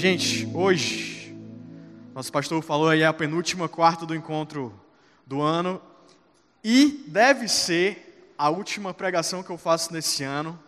Gente, hoje, nosso pastor falou aí é a penúltima quarta do encontro do ano e deve ser a última pregação que eu faço nesse ano.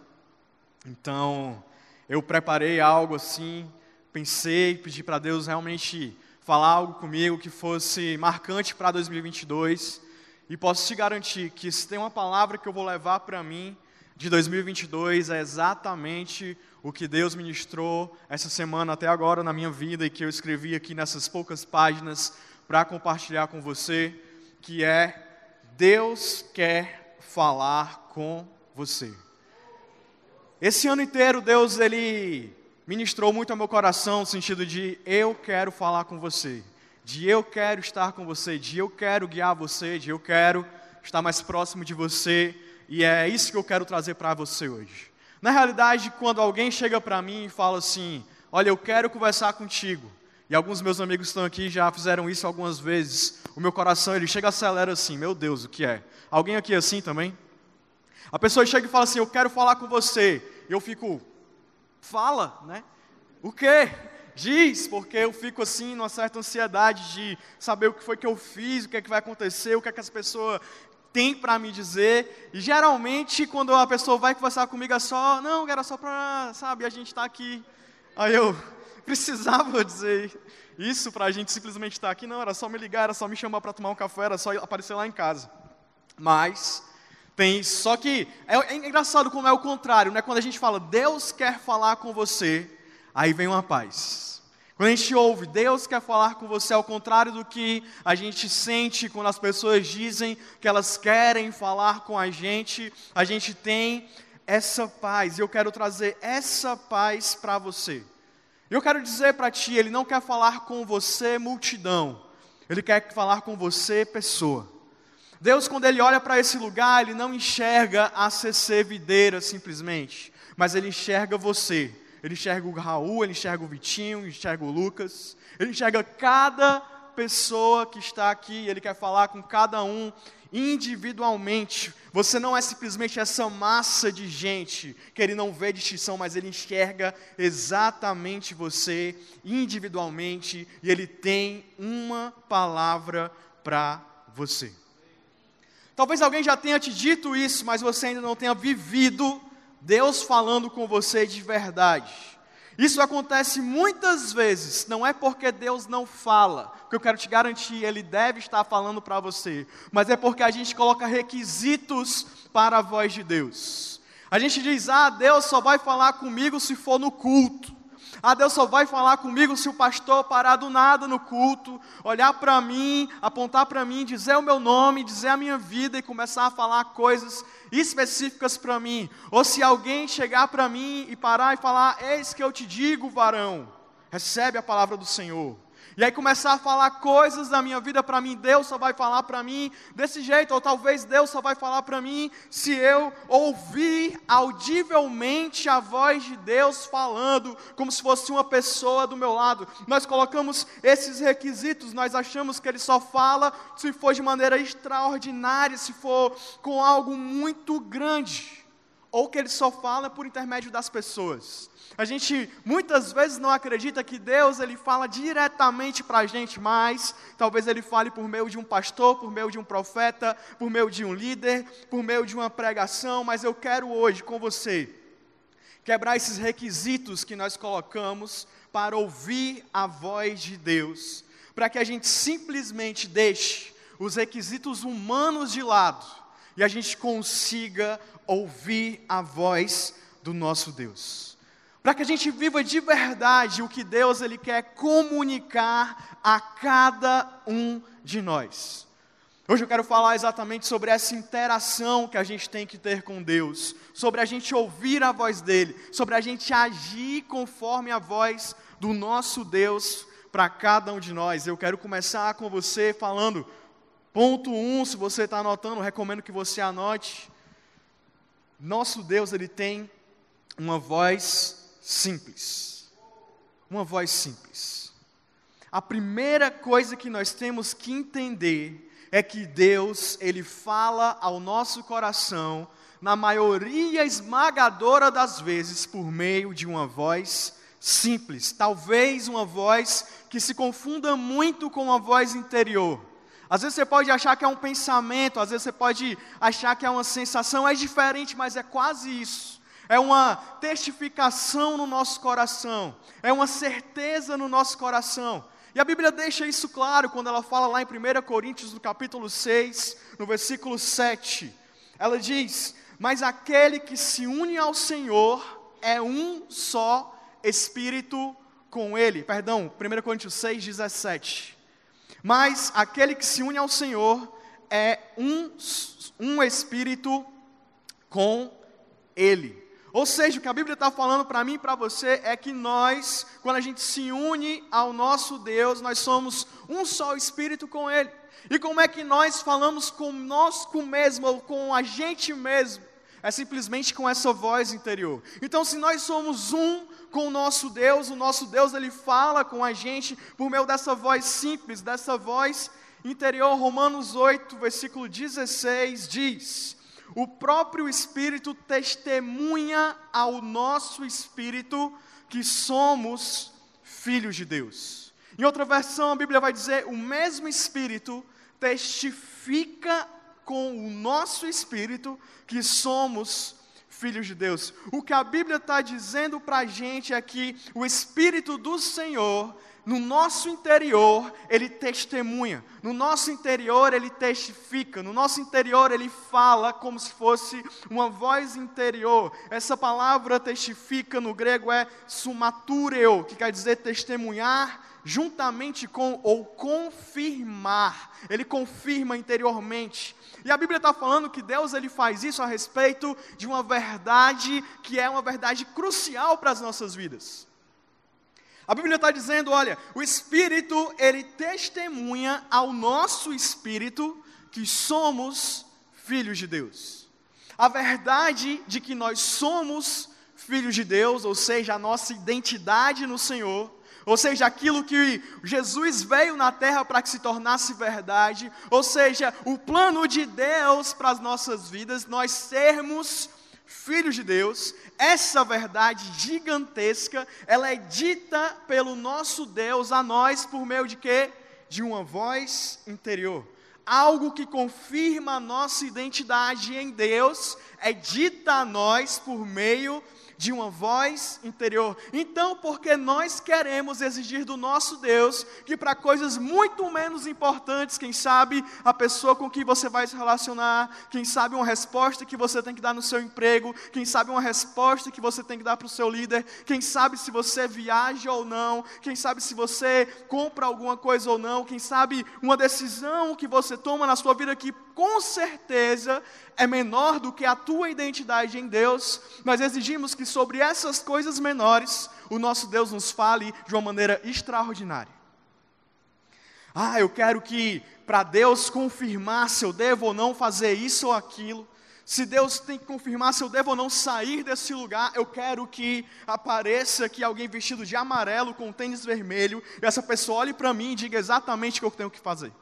Então, eu preparei algo assim, pensei, pedi para Deus realmente falar algo comigo que fosse marcante para 2022. E posso te garantir que se tem uma palavra que eu vou levar para mim de 2022 é exatamente o que Deus ministrou essa semana até agora na minha vida e que eu escrevi aqui nessas poucas páginas para compartilhar com você, que é Deus quer falar com você. Esse ano inteiro Deus ele ministrou muito ao meu coração no sentido de eu quero falar com você, de eu quero estar com você, de eu quero guiar você, de eu quero estar mais próximo de você, e é isso que eu quero trazer para você hoje. Na realidade, quando alguém chega para mim e fala assim: Olha, eu quero conversar contigo, e alguns meus amigos estão aqui já fizeram isso algumas vezes, o meu coração ele chega acelera assim: Meu Deus, o que é? Alguém aqui assim também? A pessoa chega e fala assim: Eu quero falar com você. Eu fico, fala, né? O quê? Diz, porque eu fico assim, numa certa ansiedade de saber o que foi que eu fiz, o que é que vai acontecer, o que é que as pessoas tem para me dizer. E geralmente, quando a pessoa vai conversar comigo, é só, não, era só para, sabe, a gente está aqui. Aí eu precisava dizer isso para a gente simplesmente estar tá aqui. Não, era só me ligar, era só me chamar para tomar um café, era só aparecer lá em casa. Mas tem. Só que é, é engraçado como é o contrário, né? Quando a gente fala, Deus quer falar com você, aí vem uma paz. Quando a gente ouve, Deus quer falar com você, ao contrário do que a gente sente quando as pessoas dizem que elas querem falar com a gente, a gente tem essa paz. E eu quero trazer essa paz para você. Eu quero dizer para ti, Ele não quer falar com você, multidão. Ele quer falar com você, pessoa. Deus, quando Ele olha para esse lugar, Ele não enxerga a CC videira simplesmente, mas Ele enxerga você ele enxerga o Raul, ele enxerga o Vitinho, ele enxerga o Lucas, ele enxerga cada pessoa que está aqui, ele quer falar com cada um individualmente. Você não é simplesmente essa massa de gente que ele não vê distinção, mas ele enxerga exatamente você individualmente e ele tem uma palavra para você. Talvez alguém já tenha te dito isso, mas você ainda não tenha vivido Deus falando com você de verdade. Isso acontece muitas vezes, não é porque Deus não fala, que eu quero te garantir, Ele deve estar falando para você, mas é porque a gente coloca requisitos para a voz de Deus. A gente diz, ah, Deus só vai falar comigo se for no culto. Ah, Deus só vai falar comigo se o pastor parar do nada no culto, olhar para mim, apontar para mim, dizer o meu nome, dizer a minha vida e começar a falar coisas específicas para mim. Ou se alguém chegar para mim e parar e falar: Eis que eu te digo, varão, recebe a palavra do Senhor. E aí começar a falar coisas da minha vida para mim, Deus só vai falar para mim desse jeito, ou talvez Deus só vai falar para mim se eu ouvir audivelmente a voz de Deus falando, como se fosse uma pessoa do meu lado. Nós colocamos esses requisitos, nós achamos que ele só fala se for de maneira extraordinária, se for com algo muito grande, ou que ele só fala por intermédio das pessoas. A gente muitas vezes não acredita que Deus ele fala diretamente para a gente, mas talvez ele fale por meio de um pastor, por meio de um profeta, por meio de um líder, por meio de uma pregação. Mas eu quero hoje com você quebrar esses requisitos que nós colocamos para ouvir a voz de Deus, para que a gente simplesmente deixe os requisitos humanos de lado e a gente consiga ouvir a voz do nosso Deus para que a gente viva de verdade o que Deus ele quer comunicar a cada um de nós. Hoje eu quero falar exatamente sobre essa interação que a gente tem que ter com Deus, sobre a gente ouvir a voz dele, sobre a gente agir conforme a voz do nosso Deus para cada um de nós. Eu quero começar com você falando, ponto um, se você está anotando, recomendo que você anote. Nosso Deus, ele tem uma voz simples. Uma voz simples. A primeira coisa que nós temos que entender é que Deus, ele fala ao nosso coração na maioria esmagadora das vezes por meio de uma voz simples, talvez uma voz que se confunda muito com uma voz interior. Às vezes você pode achar que é um pensamento, às vezes você pode achar que é uma sensação, é diferente, mas é quase isso. É uma testificação no nosso coração, é uma certeza no nosso coração. E a Bíblia deixa isso claro quando ela fala lá em 1 Coríntios, no capítulo 6, no versículo 7. Ela diz: Mas aquele que se une ao Senhor é um só espírito com ele. Perdão, 1 Coríntios 6, 17. Mas aquele que se une ao Senhor é um, um espírito com ele. Ou seja, o que a Bíblia está falando para mim e para você é que nós, quando a gente se une ao nosso Deus, nós somos um só espírito com Ele. E como é que nós falamos conosco mesmo, ou com a gente mesmo? É simplesmente com essa voz interior. Então, se nós somos um com o nosso Deus, o nosso Deus ele fala com a gente por meio dessa voz simples, dessa voz interior. Romanos 8, versículo 16 diz: O próprio Espírito testemunha ao nosso espírito que somos filhos de Deus. Em outra versão, a Bíblia vai dizer: O mesmo Espírito testifica com o nosso espírito que somos filhos de Deus. O que a Bíblia está dizendo para a gente é que o Espírito do Senhor, no nosso interior, ele testemunha, no nosso interior, ele testifica, no nosso interior, ele fala como se fosse uma voz interior. Essa palavra testifica no grego é sumatureo, que quer dizer testemunhar juntamente com ou confirmar. Ele confirma interiormente. E a Bíblia está falando que Deus ele faz isso a respeito de uma verdade que é uma verdade crucial para as nossas vidas. A Bíblia está dizendo, olha, o Espírito ele testemunha ao nosso espírito que somos filhos de Deus. A verdade de que nós somos filhos de Deus, ou seja, a nossa identidade no Senhor, ou seja, aquilo que Jesus veio na terra para que se tornasse verdade, ou seja, o plano de Deus para as nossas vidas, nós sermos filhos de Deus, essa verdade gigantesca, ela é dita pelo nosso Deus a nós por meio de quê? De uma voz interior. Algo que confirma a nossa identidade em Deus é dita a nós por meio de uma voz interior. Então, porque nós queremos exigir do nosso Deus que para coisas muito menos importantes, quem sabe a pessoa com quem você vai se relacionar, quem sabe uma resposta que você tem que dar no seu emprego, quem sabe uma resposta que você tem que dar para o seu líder, quem sabe se você viaja ou não, quem sabe se você compra alguma coisa ou não, quem sabe uma decisão que você toma na sua vida que com certeza é menor do que a tua identidade em Deus, nós exigimos que sobre essas coisas menores, o nosso Deus nos fale de uma maneira extraordinária. Ah, eu quero que, para Deus confirmar se eu devo ou não fazer isso ou aquilo, se Deus tem que confirmar se eu devo ou não sair desse lugar, eu quero que apareça aqui alguém vestido de amarelo com tênis vermelho, e essa pessoa olhe para mim e diga exatamente o que eu tenho que fazer.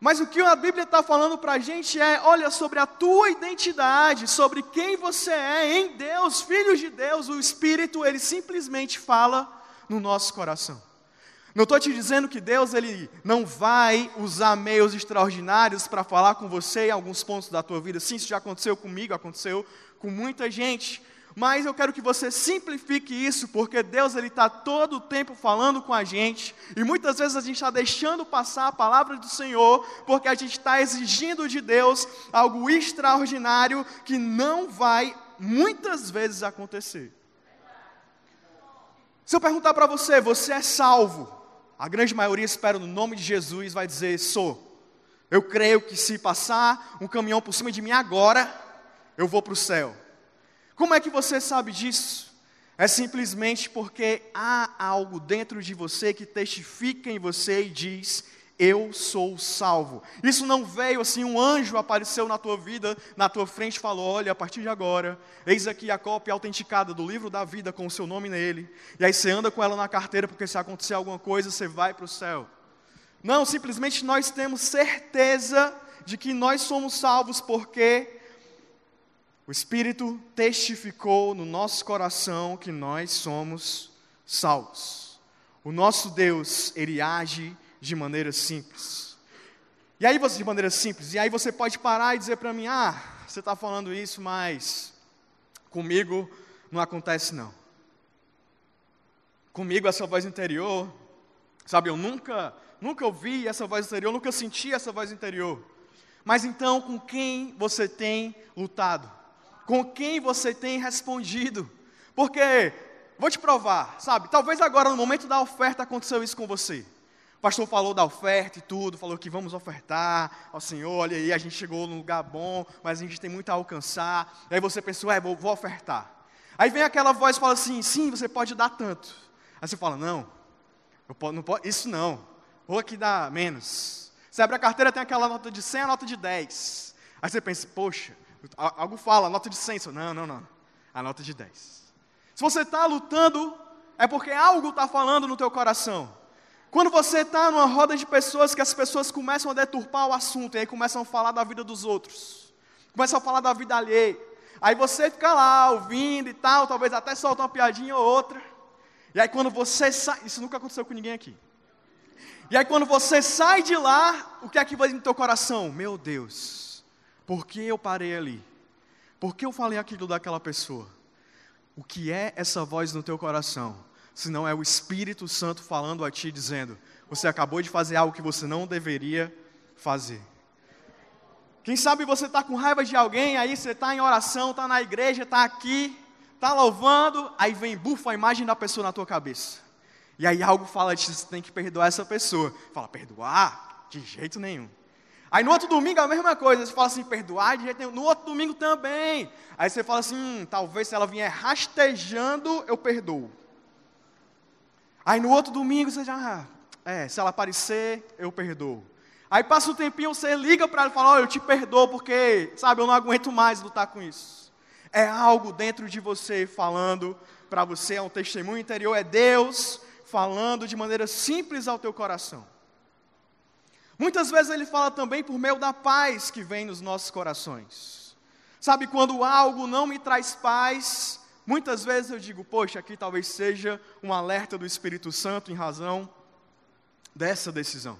Mas o que a Bíblia está falando para a gente é: olha, sobre a tua identidade, sobre quem você é em Deus, filhos de Deus, o Espírito, ele simplesmente fala no nosso coração. Não estou te dizendo que Deus ele não vai usar meios extraordinários para falar com você em alguns pontos da tua vida. Sim, isso já aconteceu comigo, aconteceu com muita gente mas eu quero que você simplifique isso, porque Deus ele está todo o tempo falando com a gente, e muitas vezes a gente está deixando passar a palavra do Senhor, porque a gente está exigindo de Deus algo extraordinário que não vai muitas vezes acontecer. Se eu perguntar para você, você é salvo? A grande maioria espera no nome de Jesus vai dizer: sou. Eu creio que se passar um caminhão por cima de mim agora, eu vou para o céu. Como é que você sabe disso? É simplesmente porque há algo dentro de você que testifica em você e diz: Eu sou salvo. Isso não veio assim, um anjo apareceu na tua vida, na tua frente e falou: Olha, a partir de agora, eis aqui a cópia autenticada do livro da vida com o seu nome nele. E aí você anda com ela na carteira, porque se acontecer alguma coisa, você vai para o céu. Não, simplesmente nós temos certeza de que nós somos salvos porque o Espírito testificou no nosso coração que nós somos salvos. O nosso Deus, ele age de maneira simples. E aí você, de maneira simples, e aí você pode parar e dizer para mim, ah, você está falando isso, mas comigo não acontece não. Comigo essa voz interior, sabe, eu nunca, nunca ouvi essa voz interior, nunca senti essa voz interior. Mas então, com quem você tem lutado? Com quem você tem respondido? Porque, vou te provar, sabe, talvez agora no momento da oferta aconteceu isso com você. O pastor falou da oferta e tudo, falou que vamos ofertar ao Senhor, olha aí, a gente chegou num lugar bom, mas a gente tem muito a alcançar. E aí você pensou, é, vou, vou ofertar. Aí vem aquela voz e fala assim, sim, você pode dar tanto. Aí você fala, não, posso, não posso, isso não, vou aqui dar menos. Você abre a carteira, tem aquela nota de 100, a nota de 10. Aí você pensa, poxa, algo fala, nota de 100. Não, não, não, a nota de 10. Se você está lutando, é porque algo está falando no teu coração. Quando você está numa roda de pessoas que as pessoas começam a deturpar o assunto, e aí começam a falar da vida dos outros, começam a falar da vida alheia, aí você fica lá ouvindo e tal, talvez até solta uma piadinha ou outra, e aí quando você sai, isso nunca aconteceu com ninguém aqui, e aí quando você sai de lá, o que é que vai no teu coração? Meu Deus, por que eu parei ali? Por que eu falei aquilo daquela pessoa? O que é essa voz no teu coração? senão é o Espírito Santo falando a ti, dizendo: Você acabou de fazer algo que você não deveria fazer. Quem sabe você está com raiva de alguém, aí você está em oração, está na igreja, está aqui, está louvando, aí vem bufa a imagem da pessoa na tua cabeça. E aí algo fala de você tem que perdoar essa pessoa. Fala, perdoar? De jeito nenhum. Aí no outro domingo a mesma coisa, você fala assim, perdoar de jeito nenhum. No outro domingo também. Aí você fala assim, hum, talvez se ela vier rastejando, eu perdoo. Aí no outro domingo você já, é, se ela aparecer, eu perdoo. Aí passa um tempinho, você liga para ela e fala: oh, eu te perdoo porque, sabe, eu não aguento mais lutar com isso. É algo dentro de você falando para você, é um testemunho interior, é Deus falando de maneira simples ao teu coração. Muitas vezes ele fala também por meio da paz que vem nos nossos corações. Sabe, quando algo não me traz paz, Muitas vezes eu digo, poxa, aqui talvez seja um alerta do Espírito Santo em razão dessa decisão.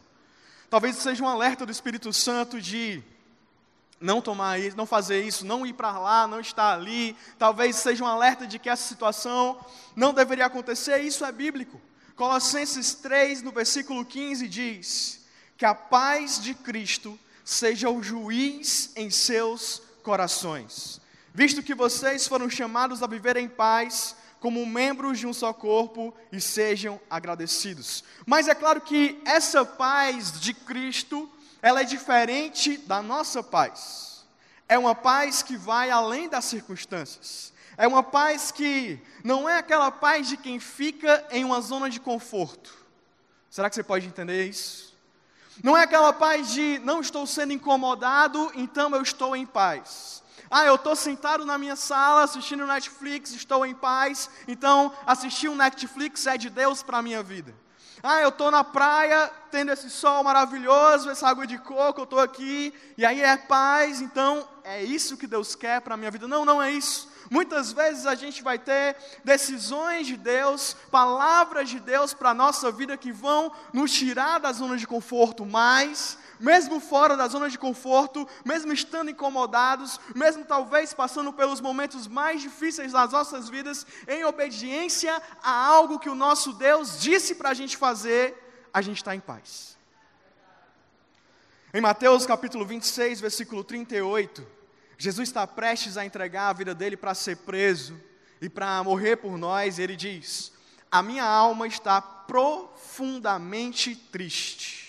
Talvez seja um alerta do Espírito Santo de não tomar isso, não fazer isso, não ir para lá, não estar ali. Talvez seja um alerta de que essa situação não deveria acontecer. Isso é bíblico. Colossenses 3, no versículo 15, diz: Que a paz de Cristo seja o juiz em seus corações visto que vocês foram chamados a viver em paz como membros de um só corpo e sejam agradecidos. Mas é claro que essa paz de Cristo, ela é diferente da nossa paz. É uma paz que vai além das circunstâncias. É uma paz que não é aquela paz de quem fica em uma zona de conforto. Será que você pode entender isso? Não é aquela paz de não estou sendo incomodado, então eu estou em paz. Ah, eu estou sentado na minha sala assistindo Netflix, estou em paz, então assistir um Netflix é de Deus para a minha vida. Ah, eu estou na praia, tendo esse sol maravilhoso, essa água de coco, eu estou aqui, e aí é paz, então é isso que Deus quer para a minha vida. Não, não é isso. Muitas vezes a gente vai ter decisões de Deus, palavras de Deus para a nossa vida que vão nos tirar da zona de conforto, mas mesmo fora da zona de conforto, mesmo estando incomodados, mesmo talvez passando pelos momentos mais difíceis das nossas vidas, em obediência a algo que o nosso Deus disse para a gente fazer, a gente está em paz. Em Mateus capítulo 26, versículo 38, Jesus está prestes a entregar a vida dele para ser preso e para morrer por nós, ele diz: A minha alma está profundamente triste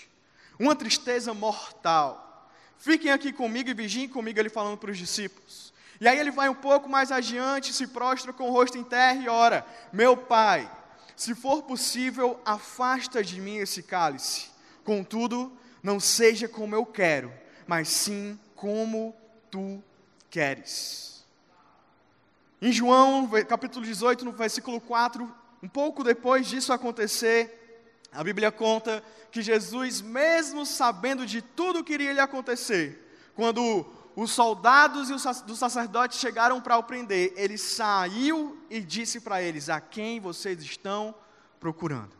uma tristeza mortal. Fiquem aqui comigo e vigiem comigo, ele falando para os discípulos. E aí ele vai um pouco mais adiante, se prostra com o rosto em terra e ora: Meu pai, se for possível, afasta de mim esse cálice. Contudo, não seja como eu quero, mas sim como tu queres. Em João, capítulo 18, no versículo 4, um pouco depois disso acontecer, a Bíblia conta que Jesus, mesmo sabendo de tudo que iria lhe acontecer, quando os soldados e os sacerdotes chegaram para o prender, ele saiu e disse para eles: A quem vocês estão procurando?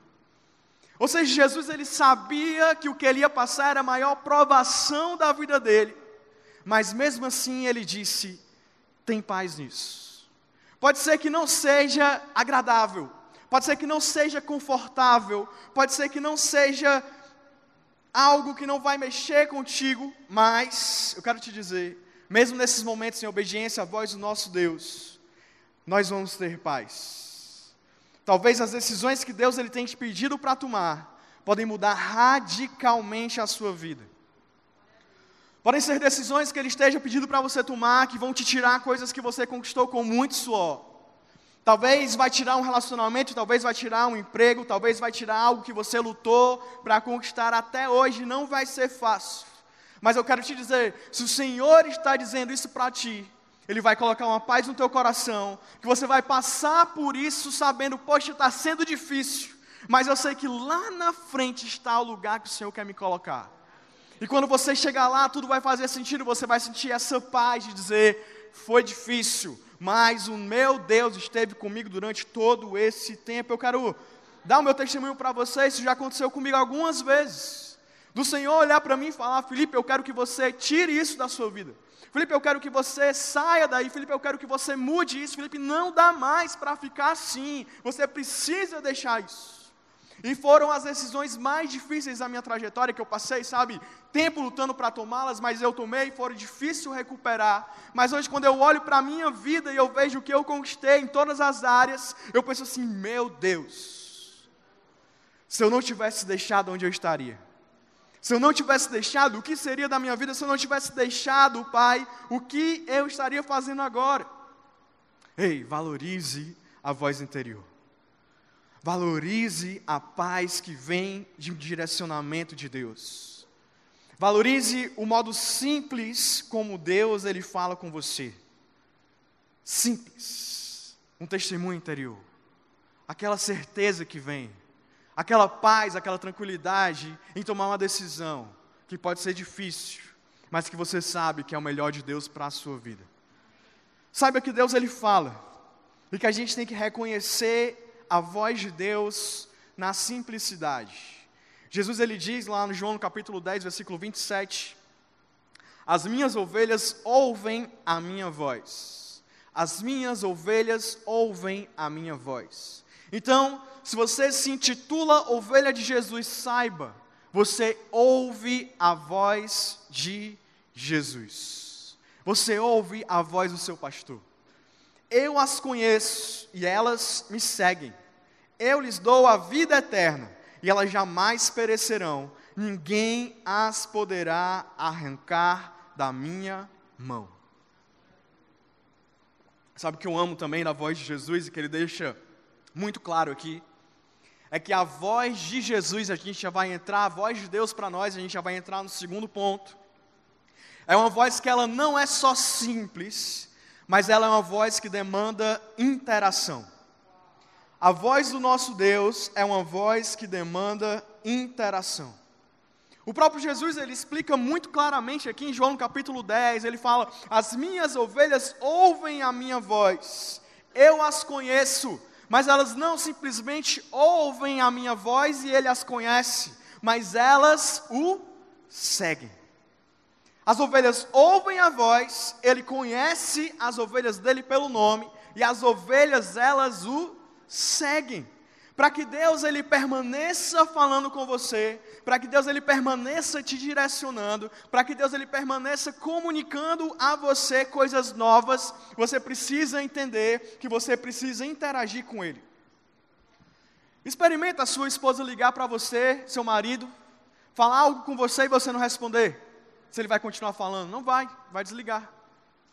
Ou seja, Jesus ele sabia que o que ele ia passar era a maior provação da vida dele, mas mesmo assim ele disse: Tem paz nisso. Pode ser que não seja agradável, pode ser que não seja confortável, pode ser que não seja algo que não vai mexer contigo, mas eu quero te dizer, mesmo nesses momentos em obediência à voz do nosso Deus, nós vamos ter paz. Talvez as decisões que Deus ele tem te pedido para tomar podem mudar radicalmente a sua vida. Podem ser decisões que ele esteja pedindo para você tomar que vão te tirar coisas que você conquistou com muito suor. Talvez vai tirar um relacionamento, talvez vai tirar um emprego, talvez vai tirar algo que você lutou para conquistar até hoje, não vai ser fácil. Mas eu quero te dizer, se o Senhor está dizendo isso para ti, ele vai colocar uma paz no teu coração, que você vai passar por isso sabendo, poxa, está sendo difícil, mas eu sei que lá na frente está o lugar que o Senhor quer me colocar. E quando você chegar lá, tudo vai fazer sentido, você vai sentir essa paz de dizer: foi difícil, mas o meu Deus esteve comigo durante todo esse tempo. Eu quero dar o meu testemunho para vocês, isso já aconteceu comigo algumas vezes. Do Senhor olhar para mim e falar: Felipe, eu quero que você tire isso da sua vida. Felipe, eu quero que você saia daí. Felipe, eu quero que você mude isso. Felipe, não dá mais para ficar assim. Você precisa deixar isso. E foram as decisões mais difíceis da minha trajetória que eu passei, sabe? Tempo lutando para tomá-las, mas eu tomei foram difícil recuperar. Mas hoje, quando eu olho para a minha vida e eu vejo o que eu conquistei em todas as áreas, eu penso assim: meu Deus, se eu não tivesse deixado onde eu estaria. Se eu não tivesse deixado, o que seria da minha vida se eu não tivesse deixado, Pai, o que eu estaria fazendo agora? Ei, valorize a voz interior. Valorize a paz que vem de um direcionamento de Deus. Valorize o modo simples como Deus ele fala com você. Simples. Um testemunho interior. Aquela certeza que vem. Aquela paz, aquela tranquilidade em tomar uma decisão que pode ser difícil, mas que você sabe que é o melhor de Deus para a sua vida. Saiba que Deus ele fala e que a gente tem que reconhecer a voz de Deus na simplicidade. Jesus ele diz lá no João capítulo 10, versículo 27, as minhas ovelhas ouvem a minha voz. As minhas ovelhas ouvem a minha voz. Então, se você se intitula ovelha de Jesus, saiba, você ouve a voz de Jesus. Você ouve a voz do seu pastor. Eu as conheço e elas me seguem. Eu lhes dou a vida eterna e elas jamais perecerão. Ninguém as poderá arrancar da minha mão. Sabe o que eu amo também na voz de Jesus e que ele deixa muito claro aqui? É que a voz de Jesus, a gente já vai entrar, a voz de Deus para nós, a gente já vai entrar no segundo ponto. É uma voz que ela não é só simples, mas ela é uma voz que demanda interação. A voz do nosso Deus é uma voz que demanda interação. O próprio Jesus ele explica muito claramente aqui em João capítulo 10, ele fala: "As minhas ovelhas ouvem a minha voz. Eu as conheço, mas elas não simplesmente ouvem a minha voz e ele as conhece, mas elas o seguem." As ovelhas ouvem a voz, ele conhece as ovelhas dele pelo nome, e as ovelhas elas o seguem. Para que Deus ele permaneça falando com você, para que Deus ele permaneça te direcionando, para que Deus ele permaneça comunicando a você coisas novas, você precisa entender que você precisa interagir com ele. Experimenta a sua esposa ligar para você, seu marido, falar algo com você e você não responder se ele vai continuar falando. Não vai, vai desligar.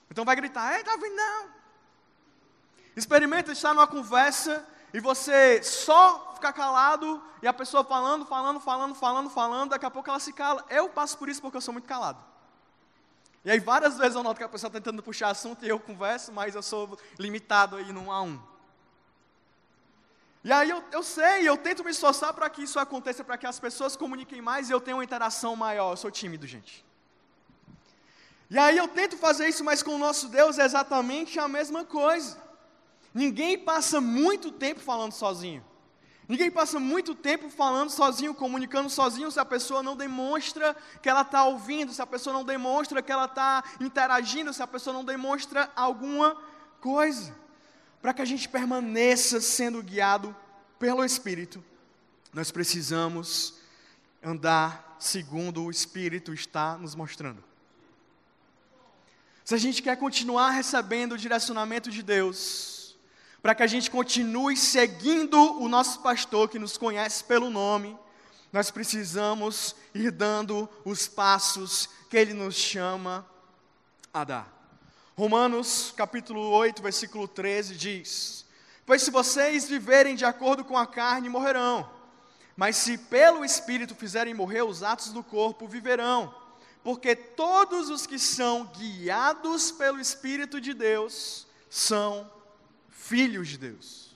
Então vai gritar: Ei, Davi, não. Experimenta estar numa conversa e você só ficar calado e a pessoa falando, falando, falando, falando, falando, daqui a pouco ela se cala. Eu passo por isso porque eu sou muito calado. E aí várias vezes eu noto que a pessoa está tentando puxar assunto e eu converso, mas eu sou limitado aí num a um. E aí eu, eu sei, eu tento me esforçar para que isso aconteça, para que as pessoas comuniquem mais e eu tenha uma interação maior. Eu sou tímido, gente. E aí eu tento fazer isso, mas com o nosso Deus é exatamente a mesma coisa. Ninguém passa muito tempo falando sozinho. Ninguém passa muito tempo falando sozinho, comunicando sozinho, se a pessoa não demonstra que ela está ouvindo, se a pessoa não demonstra que ela está interagindo, se a pessoa não demonstra alguma coisa. Para que a gente permaneça sendo guiado pelo Espírito, nós precisamos andar segundo o Espírito está nos mostrando. Se a gente quer continuar recebendo o direcionamento de Deus, para que a gente continue seguindo o nosso pastor que nos conhece pelo nome, nós precisamos ir dando os passos que ele nos chama a dar. Romanos capítulo 8, versículo 13 diz: Pois se vocês viverem de acordo com a carne, morrerão. Mas se pelo Espírito fizerem morrer os atos do corpo, viverão. Porque todos os que são guiados pelo Espírito de Deus são filhos de Deus.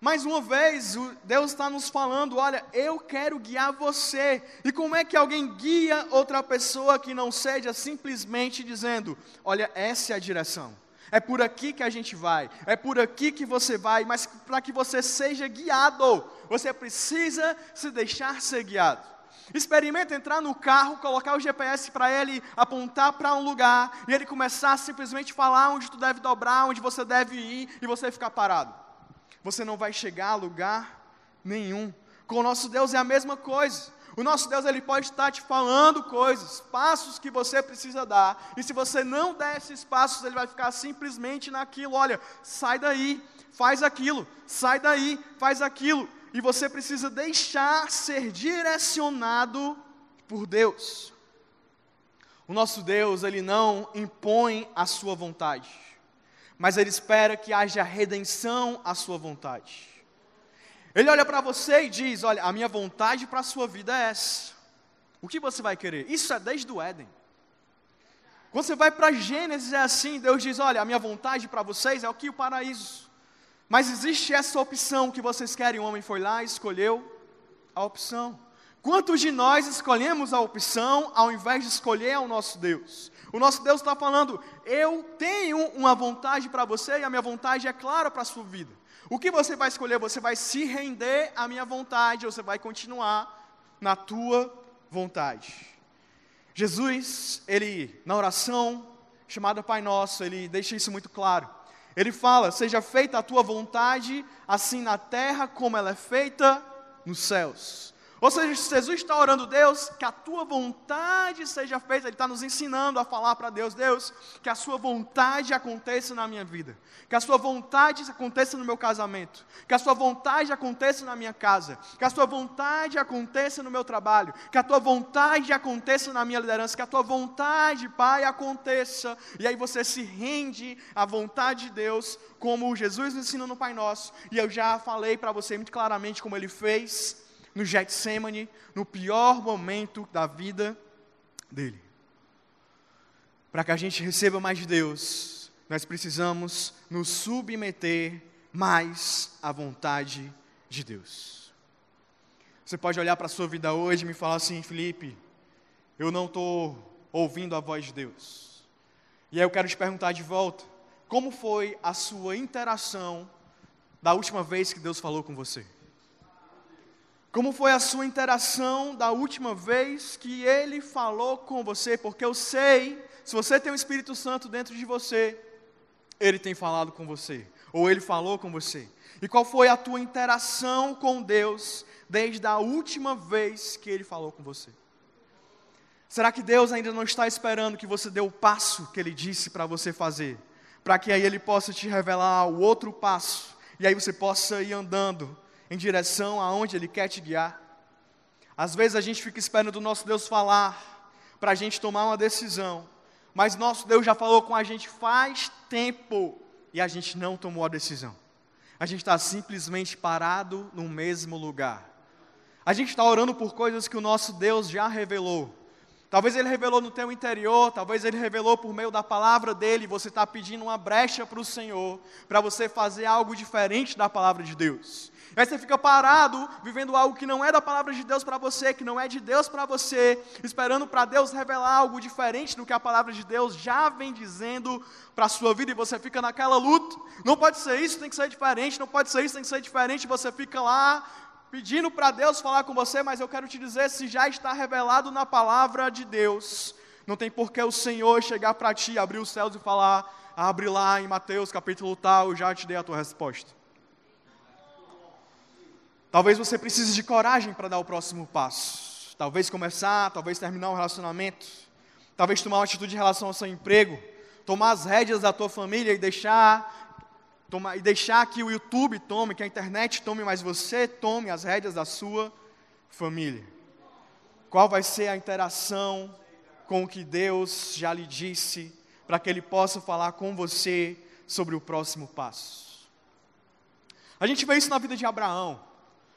Mais uma vez, Deus está nos falando: olha, eu quero guiar você. E como é que alguém guia outra pessoa que não seja simplesmente dizendo: olha, essa é a direção, é por aqui que a gente vai, é por aqui que você vai, mas para que você seja guiado, você precisa se deixar ser guiado. Experimenta entrar no carro, colocar o GPS para ele apontar para um lugar e ele começar a simplesmente falar onde tu deve dobrar, onde você deve ir e você ficar parado. Você não vai chegar a lugar nenhum. Com o nosso Deus é a mesma coisa. O nosso Deus ele pode estar te falando coisas, passos que você precisa dar. E se você não der esses passos, ele vai ficar simplesmente naquilo. Olha, sai daí, faz aquilo. Sai daí, faz aquilo e você precisa deixar ser direcionado por Deus. O nosso Deus, ele não impõe a sua vontade, mas ele espera que haja redenção à sua vontade. Ele olha para você e diz: Olha, a minha vontade para a sua vida é essa. O que você vai querer? Isso é desde o Éden. Quando você vai para Gênesis, é assim: Deus diz: Olha, a minha vontade para vocês é o que o paraíso. Mas existe essa opção que vocês querem. O homem foi lá e escolheu a opção. Quantos de nós escolhemos a opção ao invés de escolher ao nosso Deus? O nosso Deus está falando: eu tenho uma vontade para você e a minha vontade é clara para a sua vida. O que você vai escolher? Você vai se render à minha vontade ou você vai continuar na tua vontade? Jesus, ele, na oração chamada Pai Nosso, ele deixa isso muito claro. Ele fala: Seja feita a tua vontade, assim na terra como ela é feita nos céus. Ou seja, Jesus está orando, Deus, que a tua vontade seja feita. Ele está nos ensinando a falar para Deus, Deus, que a sua vontade aconteça na minha vida, que a sua vontade aconteça no meu casamento, que a sua vontade aconteça na minha casa, que a sua vontade aconteça no meu trabalho, que a tua vontade aconteça na minha liderança, que a tua vontade, Pai, aconteça. E aí você se rende à vontade de Deus, como Jesus nos ensina no Pai Nosso. E eu já falei para você muito claramente como ele fez no Getsemane, no pior momento da vida dele. Para que a gente receba mais de Deus, nós precisamos nos submeter mais à vontade de Deus. Você pode olhar para a sua vida hoje e me falar assim, Felipe, eu não estou ouvindo a voz de Deus. E aí eu quero te perguntar de volta, como foi a sua interação da última vez que Deus falou com você? Como foi a sua interação da última vez que ele falou com você? Porque eu sei, se você tem o Espírito Santo dentro de você, ele tem falado com você, ou ele falou com você. E qual foi a tua interação com Deus desde a última vez que ele falou com você? Será que Deus ainda não está esperando que você dê o passo que ele disse para você fazer? Para que aí ele possa te revelar o outro passo, e aí você possa ir andando em direção aonde Ele quer te guiar. Às vezes a gente fica esperando o nosso Deus falar para a gente tomar uma decisão, mas nosso Deus já falou com a gente faz tempo e a gente não tomou a decisão. A gente está simplesmente parado no mesmo lugar. A gente está orando por coisas que o nosso Deus já revelou, Talvez Ele revelou no teu interior, talvez Ele revelou por meio da palavra dele. Você está pedindo uma brecha para o Senhor, para você fazer algo diferente da palavra de Deus. Aí você fica parado, vivendo algo que não é da palavra de Deus para você, que não é de Deus para você, esperando para Deus revelar algo diferente do que a palavra de Deus já vem dizendo para a sua vida, e você fica naquela luta. Não pode ser isso, tem que ser diferente, não pode ser isso, tem que ser diferente, você fica lá pedindo para Deus falar com você, mas eu quero te dizer: se já está revelado na palavra de Deus, não tem por que o Senhor chegar para ti, abrir os céus e falar, abre lá em Mateus capítulo tal, eu já te dei a tua resposta. Talvez você precise de coragem para dar o próximo passo. Talvez começar, talvez terminar um relacionamento, talvez tomar uma atitude em relação ao seu emprego, tomar as rédeas da tua família e deixar Toma, e deixar que o YouTube tome, que a internet tome, mas você tome as rédeas da sua família. Qual vai ser a interação com o que Deus já lhe disse, para que Ele possa falar com você sobre o próximo passo? A gente vê isso na vida de Abraão.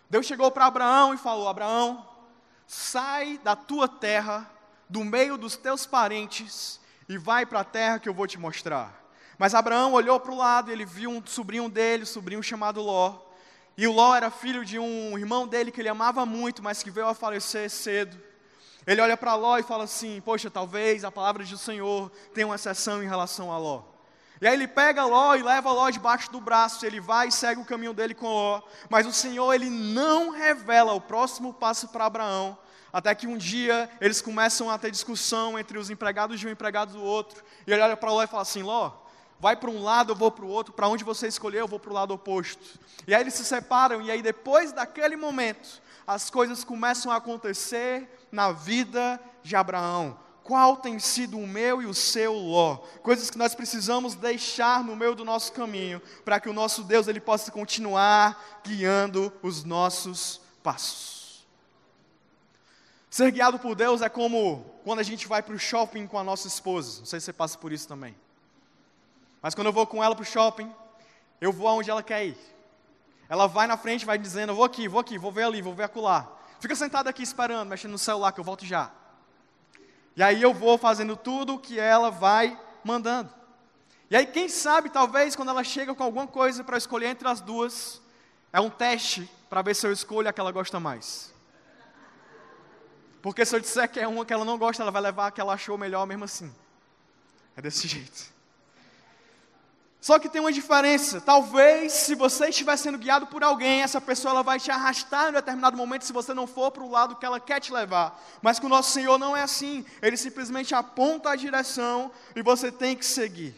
Deus chegou para Abraão e falou: Abraão, sai da tua terra, do meio dos teus parentes, e vai para a terra que eu vou te mostrar. Mas Abraão olhou para o lado e ele viu um sobrinho dele, um sobrinho chamado Ló. E o Ló era filho de um irmão dele que ele amava muito, mas que veio a falecer cedo. Ele olha para Ló e fala assim: Poxa, talvez a palavra do Senhor tenha uma exceção em relação a Ló. E aí ele pega Ló e leva Ló debaixo do braço, ele vai e segue o caminho dele com Ló. Mas o Senhor, ele não revela o próximo passo para Abraão, até que um dia eles começam a ter discussão entre os empregados de um empregado do outro. E ele olha para Ló e fala assim: Ló, vai para um lado, eu vou para o outro, para onde você escolher, eu vou para o lado oposto. E aí eles se separam, e aí depois daquele momento, as coisas começam a acontecer na vida de Abraão. Qual tem sido o meu e o seu Ló? Coisas que nós precisamos deixar no meio do nosso caminho, para que o nosso Deus ele possa continuar guiando os nossos passos. Ser guiado por Deus é como quando a gente vai para o shopping com a nossa esposa. Não sei se você passa por isso também. Mas quando eu vou com ela para o shopping, eu vou aonde ela quer ir. Ela vai na frente, vai dizendo: eu vou aqui, vou aqui, vou ver ali, vou ver acolá. Fica sentada aqui esperando, mexendo no celular, que eu volto já. E aí eu vou fazendo tudo o que ela vai mandando. E aí, quem sabe, talvez, quando ela chega com alguma coisa para escolher entre as duas, é um teste para ver se eu escolho a que ela gosta mais. Porque se eu disser que é uma que ela não gosta, ela vai levar a que ela achou melhor mesmo assim. É desse jeito. Só que tem uma diferença. Talvez, se você estiver sendo guiado por alguém, essa pessoa ela vai te arrastar em determinado momento se você não for para o lado que ela quer te levar. Mas com o nosso Senhor não é assim. Ele simplesmente aponta a direção e você tem que seguir.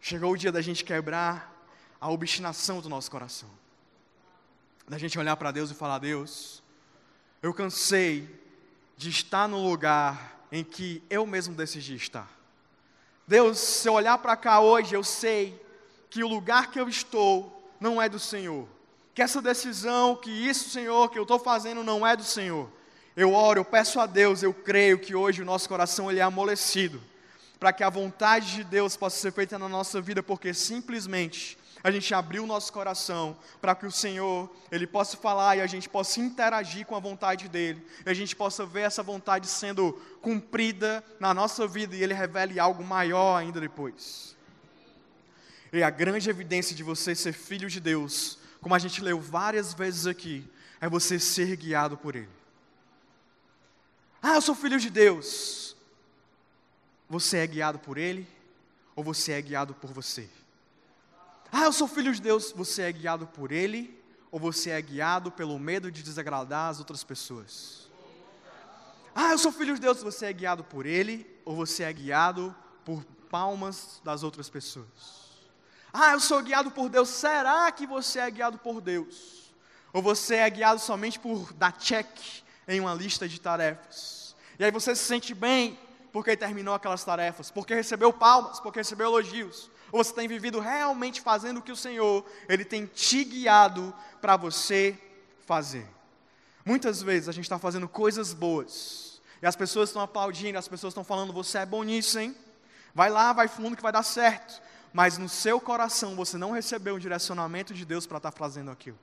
Chegou o dia da gente quebrar a obstinação do nosso coração. Da gente olhar para Deus e falar: Deus, eu cansei de estar no lugar em que eu mesmo decidi estar. Deus, se eu olhar para cá hoje, eu sei que o lugar que eu estou não é do Senhor. Que essa decisão, que isso, Senhor, que eu estou fazendo não é do Senhor. Eu oro, eu peço a Deus, eu creio que hoje o nosso coração ele é amolecido, para que a vontade de Deus possa ser feita na nossa vida, porque simplesmente a gente abrir o nosso coração para que o Senhor ele possa falar e a gente possa interagir com a vontade dele, e a gente possa ver essa vontade sendo cumprida na nossa vida e ele revele algo maior ainda depois. E a grande evidência de você ser filho de Deus, como a gente leu várias vezes aqui, é você ser guiado por ele. Ah, eu sou filho de Deus. Você é guiado por ele ou você é guiado por você? Ah, eu sou filho de Deus. Você é guiado por Ele ou você é guiado pelo medo de desagradar as outras pessoas? Ah, eu sou filho de Deus. Você é guiado por Ele ou você é guiado por palmas das outras pessoas? Ah, eu sou guiado por Deus. Será que você é guiado por Deus? Ou você é guiado somente por dar check em uma lista de tarefas? E aí você se sente bem porque terminou aquelas tarefas, porque recebeu palmas, porque recebeu elogios, ou você tem vivido realmente fazendo o que o Senhor, Ele tem te guiado para você fazer? Muitas vezes a gente está fazendo coisas boas, e as pessoas estão aplaudindo, as pessoas estão falando, você é bom nisso, hein? Vai lá, vai fundo que vai dar certo. Mas no seu coração você não recebeu um direcionamento de Deus para estar tá fazendo aquilo.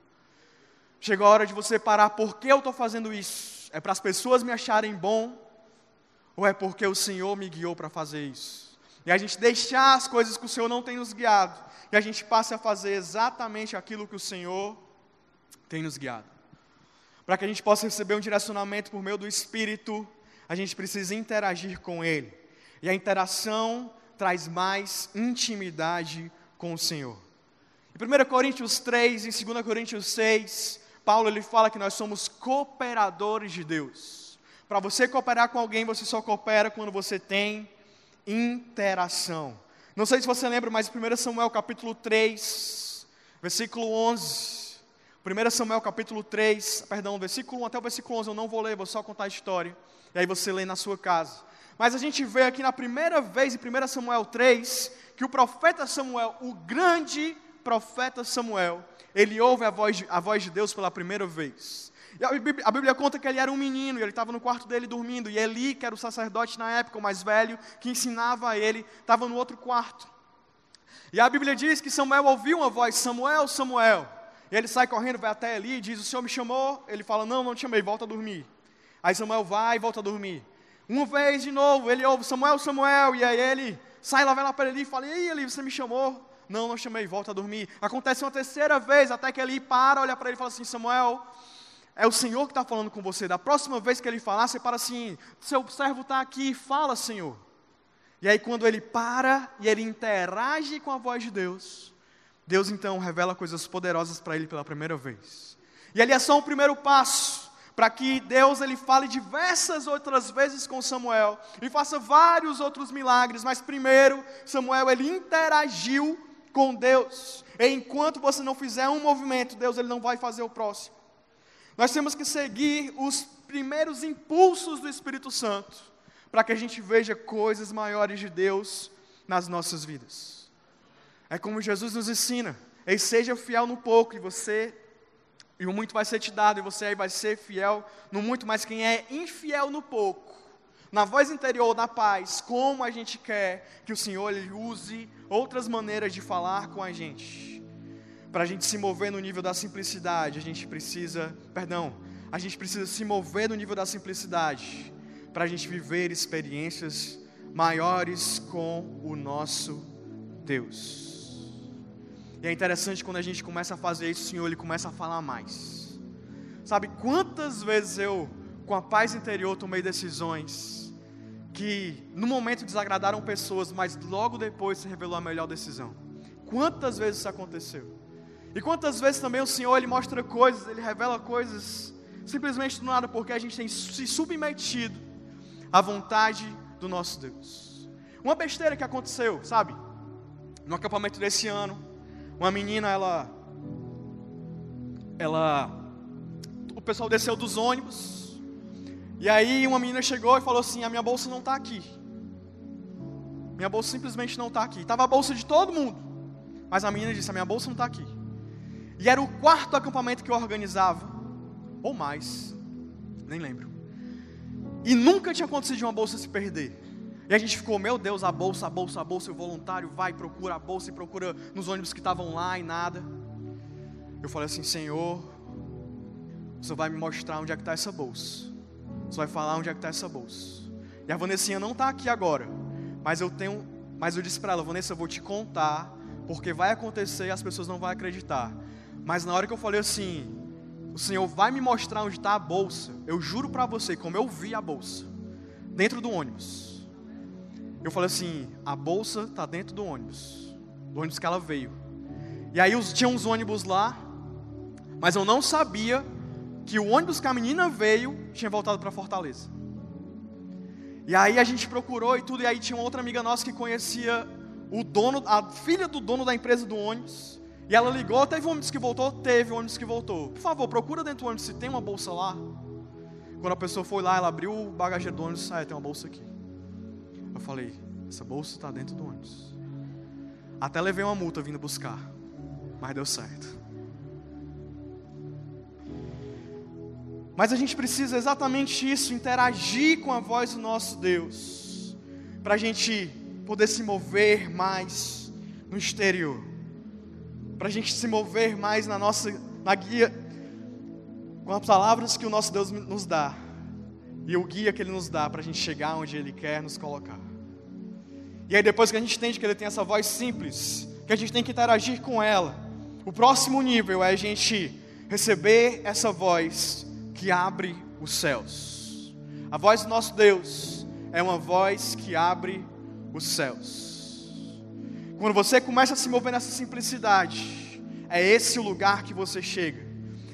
Chegou a hora de você parar, por que eu estou fazendo isso? É para as pessoas me acharem bom? ou é porque o Senhor me guiou para fazer isso? E a gente deixar as coisas que o Senhor não tem nos guiado, e a gente passe a fazer exatamente aquilo que o Senhor tem nos guiado. Para que a gente possa receber um direcionamento por meio do Espírito, a gente precisa interagir com Ele. E a interação traz mais intimidade com o Senhor. Em 1 Coríntios 3, em 2 Coríntios 6, Paulo ele fala que nós somos cooperadores de Deus. Para você cooperar com alguém, você só coopera quando você tem interação. Não sei se você lembra, mas 1 Samuel capítulo 3, versículo 11. 1 Samuel capítulo 3, perdão, versículo 1 até o versículo 11, eu não vou ler, vou só contar a história. E aí você lê na sua casa. Mas a gente vê aqui na primeira vez, em 1 Samuel 3, que o profeta Samuel, o grande profeta Samuel, ele ouve a voz, de, a voz de Deus pela primeira vez. A Bíblia, conta que ele era um menino, e ele estava no quarto dele dormindo, e Eli, que era o sacerdote na época, o mais velho, que ensinava a ele, estava no outro quarto. E a Bíblia diz que Samuel ouviu uma voz, Samuel, Samuel. E ele sai correndo, vai até Eli e diz, o Senhor me chamou? Ele fala, não, não te chamei, volta a dormir. Aí Samuel vai e volta a dormir. Uma vez de novo, ele ouve, Samuel, Samuel, e aí ele sai lá, vai lá para Eli e fala, e aí Eli, você me chamou? Não, não chamei, volta a dormir. Acontece uma terceira vez, até que ele para, olha para ele e fala assim: Samuel, é o Senhor que está falando com você. Da próxima vez que ele falar, você para assim: seu servo está aqui, fala, Senhor. E aí, quando ele para e ele interage com a voz de Deus, Deus então revela coisas poderosas para ele pela primeira vez. E ali é só um primeiro passo para que Deus ele fale diversas outras vezes com Samuel e faça vários outros milagres, mas primeiro Samuel ele interagiu com Deus. E enquanto você não fizer um movimento, Deus ele não vai fazer o próximo. Nós temos que seguir os primeiros impulsos do Espírito Santo para que a gente veja coisas maiores de Deus nas nossas vidas. É como Jesus nos ensina: Ei, seja fiel no pouco e você e o muito vai ser te dado e você aí vai ser fiel no muito, mas quem é infiel no pouco na voz interior da paz, como a gente quer que o Senhor ele use outras maneiras de falar com a gente. Para a gente se mover no nível da simplicidade, a gente precisa, perdão, a gente precisa se mover no nível da simplicidade, para a gente viver experiências maiores com o nosso Deus. E é interessante quando a gente começa a fazer isso, o Senhor ele começa a falar mais. Sabe quantas vezes eu, com a paz interior, tomei decisões que no momento desagradaram pessoas, mas logo depois se revelou a melhor decisão. Quantas vezes isso aconteceu? E quantas vezes também o Senhor ele mostra coisas, ele revela coisas simplesmente do nada porque a gente tem se submetido à vontade do nosso Deus. Uma besteira que aconteceu, sabe? No acampamento desse ano, uma menina ela ela o pessoal desceu dos ônibus e aí uma menina chegou e falou assim: A minha bolsa não está aqui. Minha bolsa simplesmente não está aqui. Estava a bolsa de todo mundo. Mas a menina disse: A minha bolsa não está aqui. E era o quarto acampamento que eu organizava. Ou mais. Nem lembro. E nunca tinha acontecido uma bolsa se perder. E a gente ficou, meu Deus, a bolsa, a bolsa, a bolsa, o voluntário vai, procura a bolsa e procura nos ônibus que estavam lá e nada. Eu falei assim, Senhor, você vai me mostrar onde é que está essa bolsa. Você vai falar onde é que está essa bolsa. E a Vanessinha não está aqui agora. Mas eu tenho. Mas eu disse para ela, Vanessa, eu vou te contar, porque vai acontecer e as pessoas não vão acreditar. Mas na hora que eu falei assim, o Senhor vai me mostrar onde está a bolsa. Eu juro para você, como eu vi a bolsa, dentro do ônibus. Eu falei assim, a bolsa está dentro do ônibus, do ônibus que ela veio. E aí tinha uns ônibus lá, mas eu não sabia que o ônibus que a menina veio tinha voltado para Fortaleza. E aí a gente procurou e tudo, e aí tinha uma outra amiga nossa que conhecia o dono, a filha do dono da empresa do ônibus. E ela ligou, teve um ônibus que voltou? Teve um ônibus que voltou. Por favor, procura dentro do ônibus se tem uma bolsa lá. Quando a pessoa foi lá, ela abriu o bagageiro do ônibus, ah, tem uma bolsa aqui. Eu falei, essa bolsa está dentro do ônibus. Até levei uma multa vindo buscar, mas deu certo. Mas a gente precisa exatamente isso, interagir com a voz do nosso Deus, para a gente poder se mover mais no exterior, para a gente se mover mais na nossa, na guia, com as palavras que o nosso Deus nos dá, e o guia que Ele nos dá para a gente chegar onde Ele quer nos colocar. E aí, depois que a gente entende que Ele tem essa voz simples, que a gente tem que interagir com ela, o próximo nível é a gente receber essa voz que abre os céus. A voz do nosso Deus é uma voz que abre os céus. Quando você começa a se mover nessa simplicidade, é esse o lugar que você chega.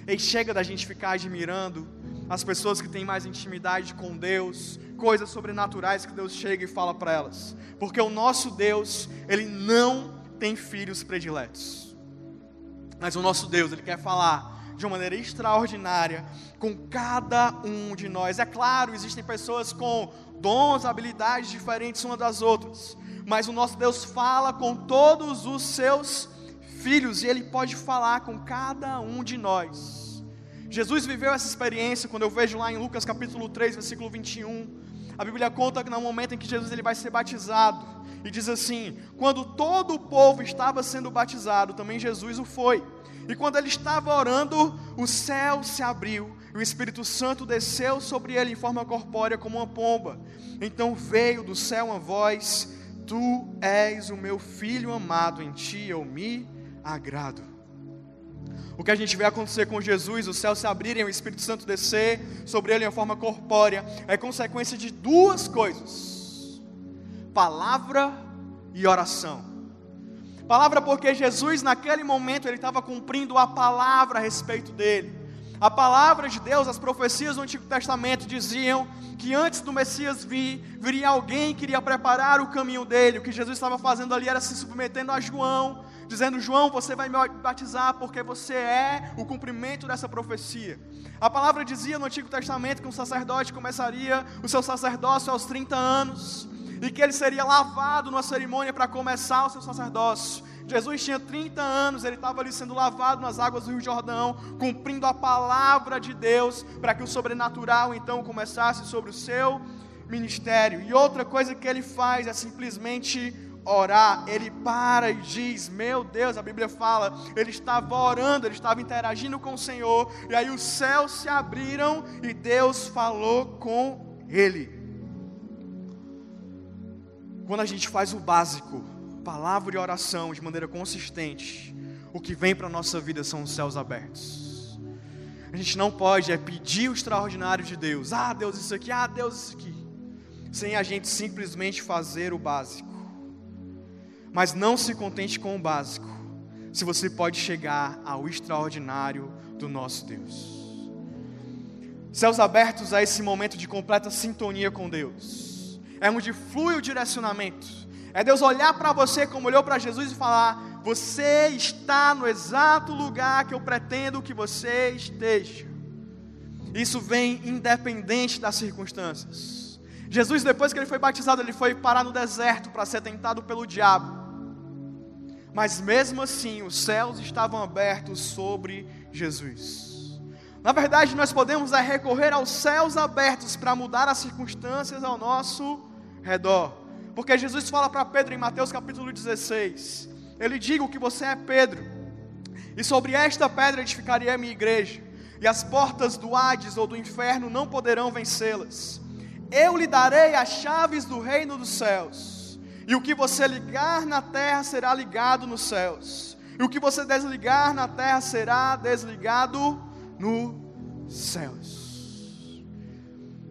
E chega da gente ficar admirando as pessoas que têm mais intimidade com Deus, coisas sobrenaturais que Deus chega e fala para elas. Porque o nosso Deus, ele não tem filhos prediletos. Mas o nosso Deus, ele quer falar de uma maneira extraordinária com cada um de nós. É claro, existem pessoas com dons, habilidades diferentes umas das outras, mas o nosso Deus fala com todos os seus filhos e ele pode falar com cada um de nós. Jesus viveu essa experiência quando eu vejo lá em Lucas capítulo 3, versículo 21. A Bíblia conta que no momento em que Jesus ele vai ser batizado, e diz assim: quando todo o povo estava sendo batizado, também Jesus o foi. E quando ele estava orando, o céu se abriu, e o Espírito Santo desceu sobre ele em forma corpórea como uma pomba. Então veio do céu uma voz: Tu és o meu filho amado, em ti eu me agrado. O que a gente vê acontecer com Jesus, os céus se abrirem, o Espírito Santo descer sobre ele em forma corpórea, é consequência de duas coisas: palavra e oração. Palavra porque Jesus, naquele momento, ele estava cumprindo a palavra a respeito dele. A palavra de Deus, as profecias do Antigo Testamento diziam que antes do Messias vir, viria alguém que iria preparar o caminho dele. O que Jesus estava fazendo ali era se submetendo a João, dizendo: João, você vai me batizar porque você é o cumprimento dessa profecia. A palavra dizia no Antigo Testamento que um sacerdote começaria o seu sacerdócio aos 30 anos e que ele seria lavado numa cerimônia para começar o seu sacerdócio. Jesus tinha 30 anos, ele estava ali sendo lavado nas águas do Rio Jordão, cumprindo a palavra de Deus, para que o sobrenatural então começasse sobre o seu ministério. E outra coisa que ele faz é simplesmente orar, ele para e diz: Meu Deus, a Bíblia fala, ele estava orando, ele estava interagindo com o Senhor, e aí os céus se abriram e Deus falou com ele. Quando a gente faz o básico, palavra e oração de maneira consistente, o que vem para a nossa vida são os céus abertos. A gente não pode é pedir o extraordinário de Deus, ah Deus isso aqui, ah Deus isso aqui, sem a gente simplesmente fazer o básico. Mas não se contente com o básico, se você pode chegar ao extraordinário do nosso Deus. Céus abertos a esse momento de completa sintonia com Deus, é onde flui o direcionamento, é Deus olhar para você como olhou para Jesus e falar: Você está no exato lugar que eu pretendo que você esteja. Isso vem independente das circunstâncias. Jesus, depois que ele foi batizado, ele foi parar no deserto para ser tentado pelo diabo mas mesmo assim os céus estavam abertos sobre Jesus. Na verdade, nós podemos é, recorrer aos céus abertos para mudar as circunstâncias ao nosso redor. Porque Jesus fala para Pedro em Mateus capítulo 16: Ele diga que você é Pedro, e sobre esta pedra edificarei a minha igreja, e as portas do Hades ou do inferno não poderão vencê-las. Eu lhe darei as chaves do reino dos céus. E o que você ligar na terra será ligado nos céus. E o que você desligar na terra será desligado nos céus.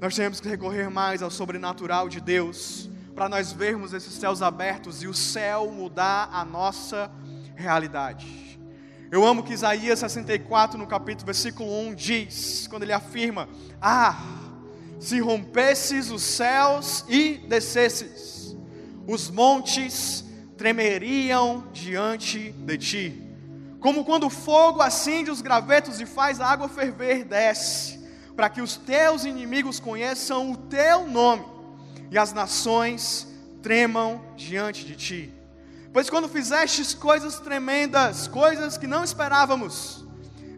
Nós temos que recorrer mais ao sobrenatural de Deus para nós vermos esses céus abertos e o céu mudar a nossa realidade. Eu amo que Isaías 64, no capítulo versículo 1, diz, quando ele afirma: Ah, se rompesses os céus e descesses os montes tremeriam diante de ti. Como quando o fogo acende os gravetos e faz a água ferver, desce, para que os teus inimigos conheçam o teu nome e as nações tremam diante de ti. Pois quando fizestes coisas tremendas, coisas que não esperávamos,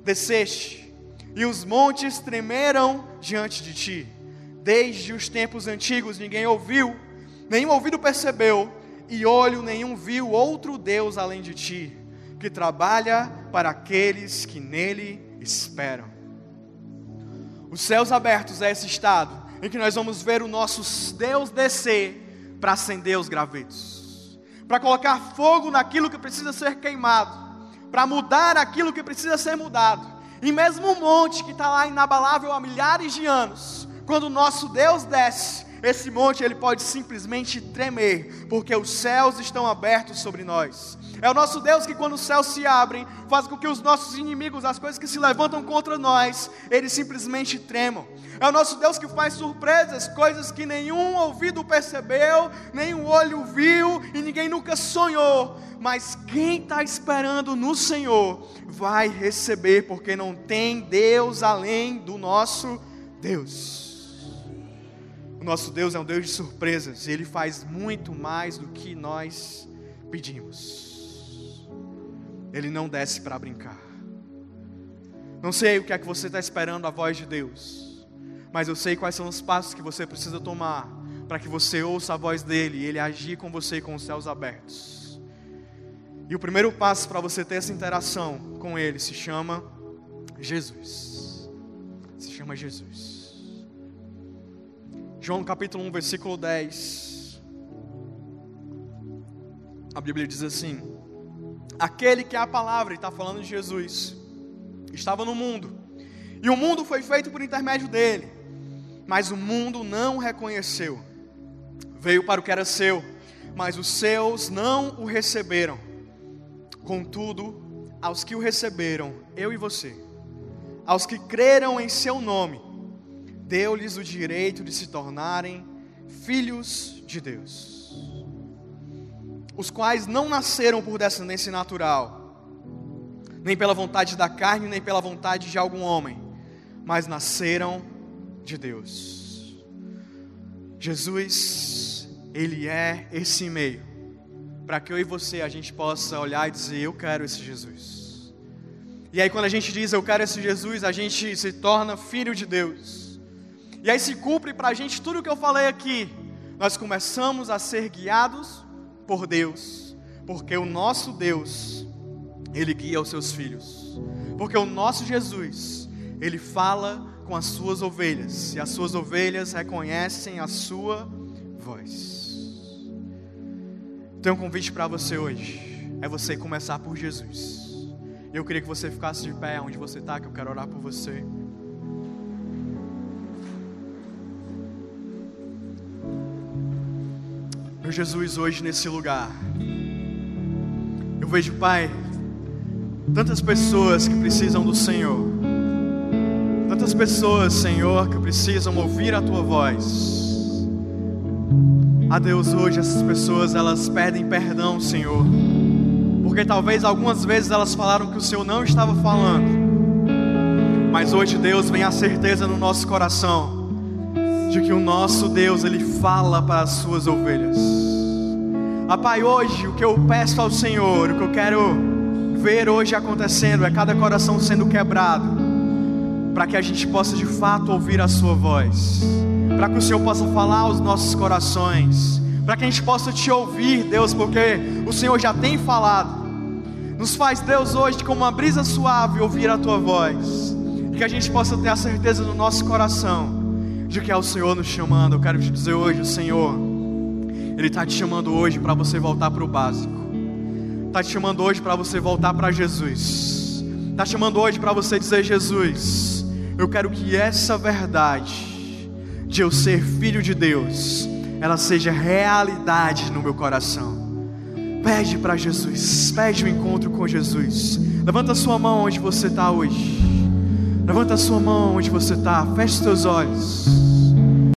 desceste, e os montes tremeram diante de ti. Desde os tempos antigos ninguém ouviu, nenhum ouvido percebeu, e olho nenhum viu outro Deus além de ti, que trabalha para aqueles que nele esperam. Os céus abertos é esse estado em que nós vamos ver o nosso Deus descer para acender os gravetos, para colocar fogo naquilo que precisa ser queimado, para mudar aquilo que precisa ser mudado. E mesmo um monte que está lá inabalável há milhares de anos, quando o nosso Deus desce, esse monte ele pode simplesmente tremer, porque os céus estão abertos sobre nós. É o nosso Deus que, quando os céus se abrem, faz com que os nossos inimigos, as coisas que se levantam contra nós, eles simplesmente tremam. É o nosso Deus que faz surpresas, coisas que nenhum ouvido percebeu, nenhum olho viu e ninguém nunca sonhou. Mas quem está esperando no Senhor vai receber, porque não tem Deus além do nosso Deus. Nosso Deus é um Deus de surpresas, e Ele faz muito mais do que nós pedimos. Ele não desce para brincar. Não sei o que é que você está esperando a voz de Deus, mas eu sei quais são os passos que você precisa tomar para que você ouça a voz dele e ele agir com você com os céus abertos. E o primeiro passo para você ter essa interação com ele se chama Jesus. Se chama Jesus. João capítulo 1, versículo 10. A Bíblia diz assim: aquele que é a palavra, e está falando de Jesus, estava no mundo, e o mundo foi feito por intermédio dele, mas o mundo não o reconheceu. Veio para o que era seu, mas os seus não o receberam. Contudo, aos que o receberam, eu e você, aos que creram em seu nome, deu-lhes o direito de se tornarem filhos de Deus os quais não nasceram por descendência natural, nem pela vontade da carne, nem pela vontade de algum homem, mas nasceram de Deus. Jesus, Ele é esse meio, para que eu e você a gente possa olhar e dizer: Eu quero esse Jesus. E aí, quando a gente diz eu quero esse Jesus, a gente se torna filho de Deus. E aí se cumpre para a gente tudo o que eu falei aqui. Nós começamos a ser guiados por Deus, porque o nosso Deus, Ele guia os seus filhos, porque o nosso Jesus, Ele fala com as suas ovelhas, e as suas ovelhas reconhecem a sua voz. Tenho um convite para você hoje, é você começar por Jesus. Eu queria que você ficasse de pé onde você está, que eu quero orar por você. Meu Jesus, hoje nesse lugar, eu vejo, Pai, tantas pessoas que precisam do Senhor, tantas pessoas, Senhor, que precisam ouvir a Tua voz. A Deus, hoje essas pessoas elas pedem perdão, Senhor, porque talvez algumas vezes elas falaram que o Senhor não estava falando, mas hoje, Deus, vem a certeza no nosso coração de que o nosso Deus, Ele fala para as suas ovelhas. Ah, Pai, hoje o que eu peço ao Senhor, o que eu quero ver hoje acontecendo é cada coração sendo quebrado, para que a gente possa de fato ouvir a Sua voz, para que o Senhor possa falar aos nossos corações, para que a gente possa te ouvir, Deus, porque o Senhor já tem falado. Nos faz, Deus, hoje, como uma brisa suave, ouvir a Tua voz, que a gente possa ter a certeza no nosso coração de que é o Senhor nos chamando. Eu quero te dizer hoje, o Senhor, Ele está te chamando hoje para você voltar para o básico. Está te chamando hoje para você voltar para Jesus. Está te chamando hoje para você dizer, Jesus, eu quero que essa verdade de eu ser filho de Deus, ela seja realidade no meu coração. Pede para Jesus, pede o um encontro com Jesus. Levanta sua mão onde você está hoje. Levanta a sua mão onde você está, feche seus olhos.